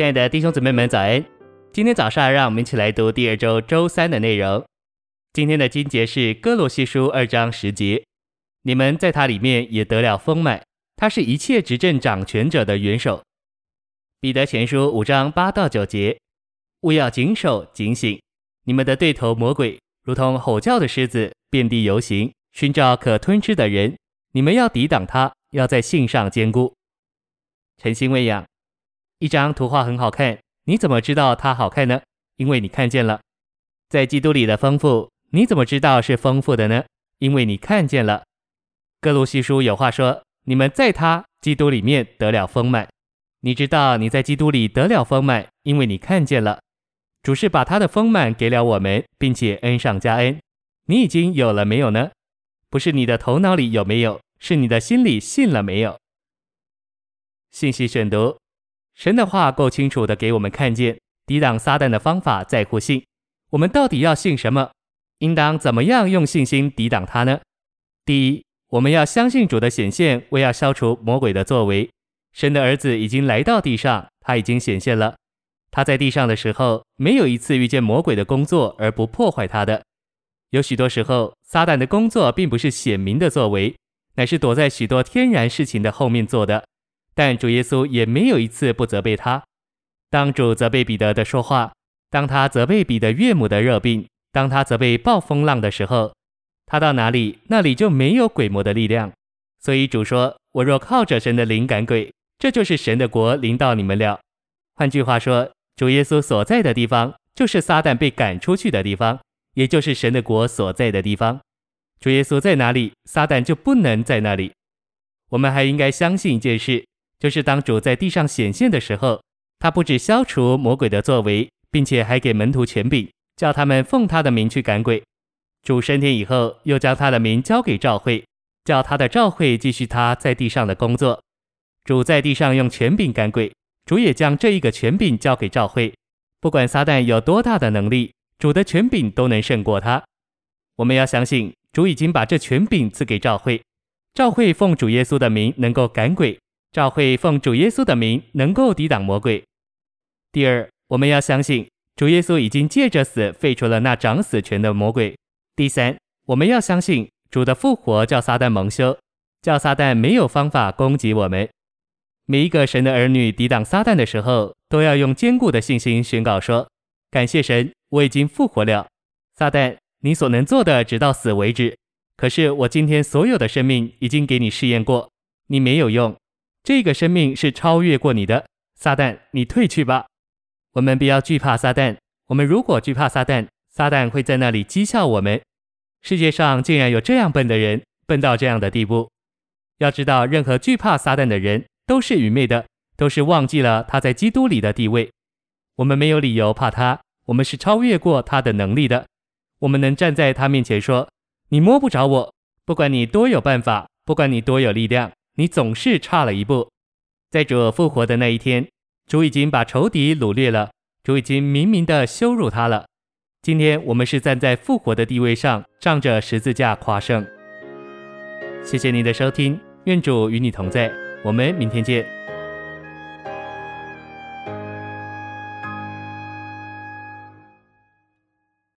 亲爱的弟兄姊妹们，早安！今天早上，让我们一起来读第二周周三的内容。今天的经节是哥罗西书二章十节：你们在他里面也得了丰满，他是一切执政掌权者的元首。彼得前书五章八到九节：务要谨守警醒，你们的对头魔鬼如同吼叫的狮子，遍地游行，寻找可吞吃的人。你们要抵挡他，要在信上坚固。晨星喂养。一张图画很好看，你怎么知道它好看呢？因为你看见了，在基督里的丰富，你怎么知道是丰富的呢？因为你看见了。各路西书有话说：“你们在他基督里面得了丰满。”你知道你在基督里得了丰满，因为你看见了。主是把他的丰满给了我们，并且恩上加恩。你已经有了没有呢？不是你的头脑里有没有，是你的心里信了没有？信息选读。神的话够清楚地给我们看见抵挡撒旦的方法在乎信。我们到底要信什么？应当怎么样用信心抵挡他呢？第一，我们要相信主的显现，为要消除魔鬼的作为。神的儿子已经来到地上，他已经显现了。他在地上的时候，没有一次遇见魔鬼的工作而不破坏他的。有许多时候，撒旦的工作并不是显明的作为，乃是躲在许多天然事情的后面做的。但主耶稣也没有一次不责备他。当主责备彼得的说话，当他责备彼得岳母的热病，当他责备暴风浪的时候，他到哪里，那里就没有鬼魔的力量。所以主说：“我若靠着神的灵感鬼，这就是神的国临到你们了。”换句话说，主耶稣所在的地方，就是撒旦被赶出去的地方，也就是神的国所在的地方。主耶稣在哪里，撒旦就不能在那里。我们还应该相信一件事。就是当主在地上显现的时候，他不止消除魔鬼的作为，并且还给门徒权柄，叫他们奉他的名去赶鬼。主升天以后，又将他的名交给赵会，叫他的赵会继续他在地上的工作。主在地上用权柄赶鬼，主也将这一个权柄交给赵会。不管撒旦有多大的能力，主的权柄都能胜过他。我们要相信，主已经把这权柄赐给赵会，赵会奉主耶稣的名能够赶鬼。教会奉主耶稣的名能够抵挡魔鬼。第二，我们要相信主耶稣已经借着死废除了那掌死权的魔鬼。第三，我们要相信主的复活叫撒旦蒙羞，叫撒旦没有方法攻击我们。每一个神的儿女抵挡撒旦的时候，都要用坚固的信心宣告说：“感谢神，我已经复活了。撒旦，你所能做的直到死为止。可是我今天所有的生命已经给你试验过，你没有用。”这个生命是超越过你的，撒旦，你退去吧。我们不要惧怕撒旦。我们如果惧怕撒旦，撒旦会在那里讥笑我们。世界上竟然有这样笨的人，笨到这样的地步。要知道，任何惧怕撒旦的人都是愚昧的，都是忘记了他在基督里的地位。我们没有理由怕他，我们是超越过他的能力的。我们能站在他面前说：“你摸不着我，不管你多有办法，不管你多有力量。”你总是差了一步，在主复活的那一天，主已经把仇敌掳掠了，主已经明明的羞辱他了。今天我们是站在复活的地位上，仗着十字架夸胜。谢谢您的收听，愿主与你同在，我们明天见。